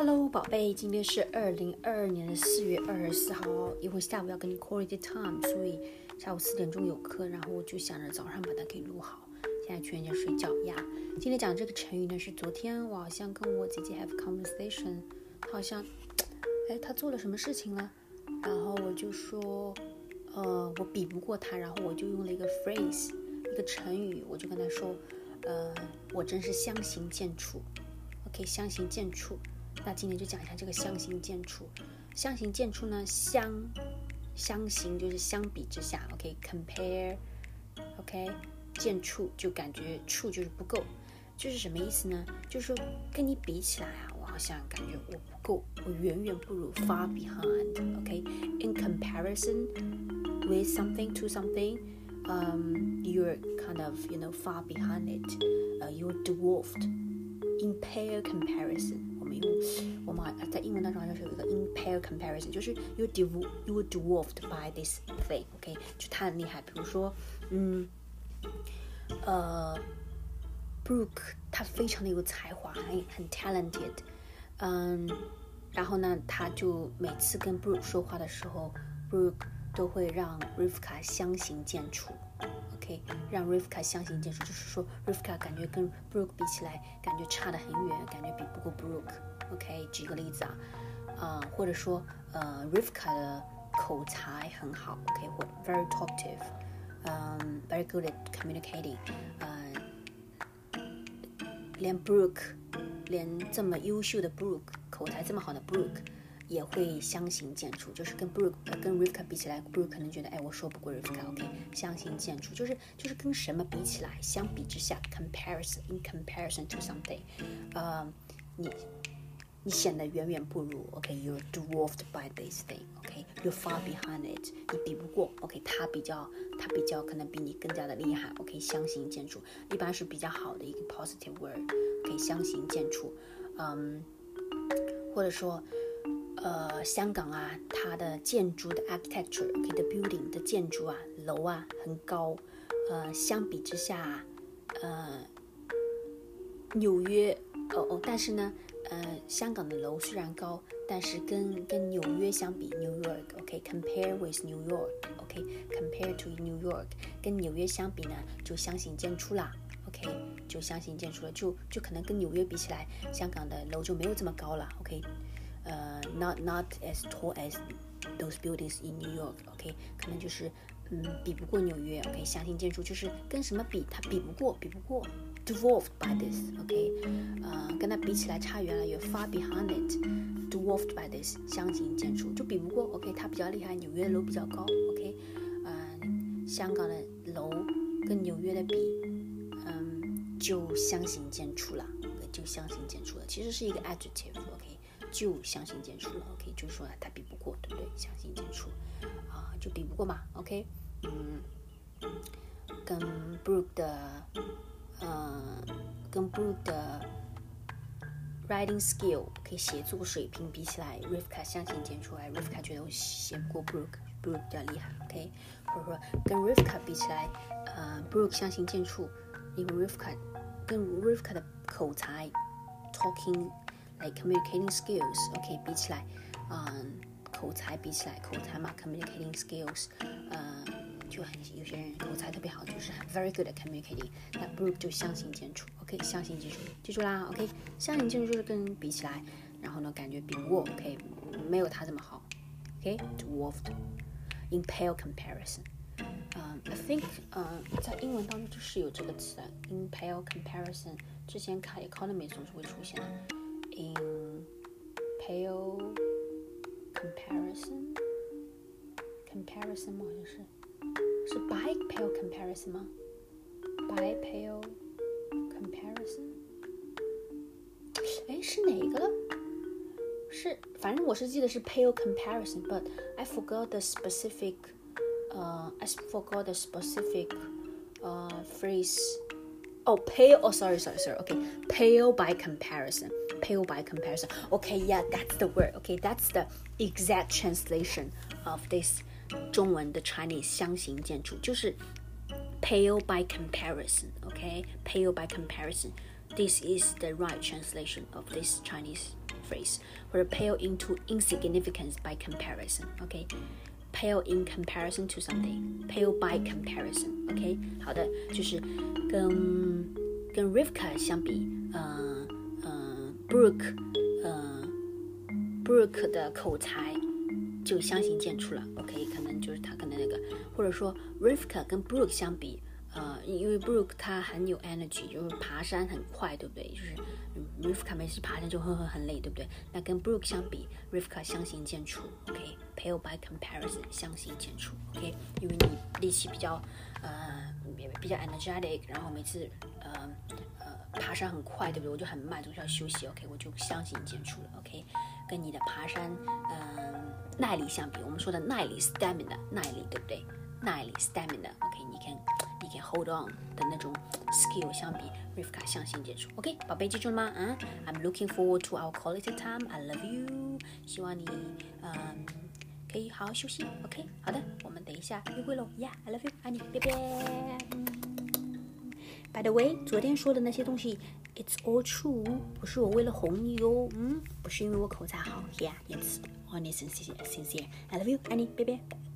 Hello，宝贝，今天是二零二二年的四月二十四号，因为下午要跟你 quality time，所以下午四点钟有课，然后我就想着早上把它给录好。现在去人家睡觉呀。今天讲这个成语呢，是昨天我好像跟我姐姐 have conversation，好像，哎，她做了什么事情了？然后我就说，呃，我比不过她，然后我就用了一个 phrase，一个成语，我就跟她说，呃，我真是相形见绌。OK，相形见绌。那今天就讲一下这个相形见绌。相形见绌呢，相相形就是相比之下，OK，compare，OK，见绌就感觉绌就是不够，就是什么意思呢？就是说跟你比起来啊，我好像感觉我不够，我远远不如，far behind，OK，in comparison with something to something，um, you're kind of you know far behind it，uh, you're dwarfed in pair comparison。我们用我们在英文当中好像是有一个 i m p a i r comparison，就是 you dev you dwarfed by this thing，OK，就它很厉害。比如说，嗯，呃，Brooke 他非常的有才华，很很 talented，嗯，然后呢，他就每次跟 Brooke 说话的时候，Brooke 都会让 Rivka 相形见绌。OK，让 Rivka 相形见绌，就是说 Rivka 感觉跟 Brooke 比起来，感觉差得很远，感觉比不过 Brooke。OK，举个例子啊，啊，或者说呃，Rivka 的口才很好，OK，或 very talkative，嗯，very good at communicating，嗯，连 Brooke，连这么优秀的 Brooke，口才这么好的 Brooke。也会相形见绌，就是跟 Brooke 跟 Rivka 比起来，Brooke 可能觉得，哎，我说不过 Rivka，OK，相形见绌，就是就是跟什么比起来，相比之下，comparison，in comparison to something，呃，你你显得远远不如，OK，you're dwarfed by this thing，OK，you're far behind it，你比不过，OK，他比较他比较可能比你更加的厉害，OK，相形见绌，一般是比较好的一个 positive word，OK，相形见绌，嗯，或者说。呃，香港啊，它的建筑的 architecture，OK 的 building 的建筑啊，楼啊很高。呃，相比之下，呃，纽约，哦哦，但是呢，呃，香港的楼虽然高，但是跟跟纽约相比，New York，OK，compare with New York，OK，compare to New York，跟纽约相比呢，就相形见绌啦，OK，就相形见绌了，就就可能跟纽约比起来，香港的楼就没有这么高了，OK。呃，not not as tall as those buildings in New York，OK，可能就是嗯比不过纽约，OK，相形见绌就是跟什么比，它比不过，比不过，dwarfed by this，OK，呃，跟它比起来差远了，you're far behind it，dwarfed by this，相形见绌就比不过，OK，它比较厉害，纽约的楼比较高，OK，嗯，香港的楼跟纽约的比，嗯，就相形见绌了，就相形见绌了，其实是一个 adjective。就相形见绌了，OK，就是说他比不过，对不对？相形见绌，啊，就比不过嘛，OK，嗯，跟 Brooke 的，呃，跟 Brooke 的 writing skill 可以写作水平比起来，Rivka 相形见绌，Rivka 觉得我写不过 Brooke，Brooke 比较厉害，OK，或者说跟 Rivka 比起来，呃，Brooke 相形见绌，因为 Rivka 跟 Rivka 的口才，talking。Like communicating skills，OK，比起来，嗯，口才比起来，口才嘛，communicating skills，嗯，就很有些人口才特别好，就是很 very good at communicating，那 Brook 就相形见绌，OK，相形见绌，记住啦，OK，相形见绌就是跟比起来，然后呢，感觉比不过，OK，没有他这么好，OK，dwarfed，in pale comparison。嗯，I think，嗯，在英文当中就是有这个词的，in pale comparison，之前看 economy 总是会出现的。in pale comparison comparison 吗？好像是是 by pale comparison 吗？by pale comparison，哎，是哪一个了？是，反正我是记得是 pale comparison，but I forgot the specific，呃、uh,，I forgot the specific，呃、uh, phrase。Oh, pale. Oh, sorry, sorry, sorry. Okay, pale by comparison. Pale by comparison. Okay, yeah, that's the word. Okay, that's the exact translation of this 中文的 Chinese 相形见绌，就是 pale by comparison. Okay, pale by comparison， this is the right translation of this Chinese phrase，或者 pale into insignificance by comparison。OK，pale in comparison to something，pale by comparison。OK，好的，就是跟跟 Rivka 相比，呃呃 ，Brooke，呃，Brooke 的口才就相形见绌了。OK，可能就是他可能那个，或者说 Rivka 跟 Brooke 相比。呃，因为 Brooke 他很有 energy，就是爬山很快，对不对？就是 Rivka 每次爬山就很很很累，对不对？那跟 Brooke 相比，Rivka 相形见绌，OK？Pale by comparison，相形见绌，OK？因为你力气比较呃比较 energetic，然后每次呃爬山很快，对不对？我就很慢，总是要休息，OK？我就相形见绌了，OK？跟你的爬山嗯耐力相比，我们说的耐力 stamina 耐力，对不对？耐力 stamina，OK？你看。你 can hold on 的那种 skill 相比 Rivka 相形见绌。OK，宝贝记住了吗？嗯，I'm looking forward to our quality time. I love you。希望你嗯可以好好休息。OK，好的，我们等一下约会喽。Yeah，I love you，爱你，拜拜。By the way，昨天说的那些东西，it's all true，不是我为了哄你哟。嗯，不是因为我口才好。Yeah，it's honest and sincere. I love you，爱你，拜拜。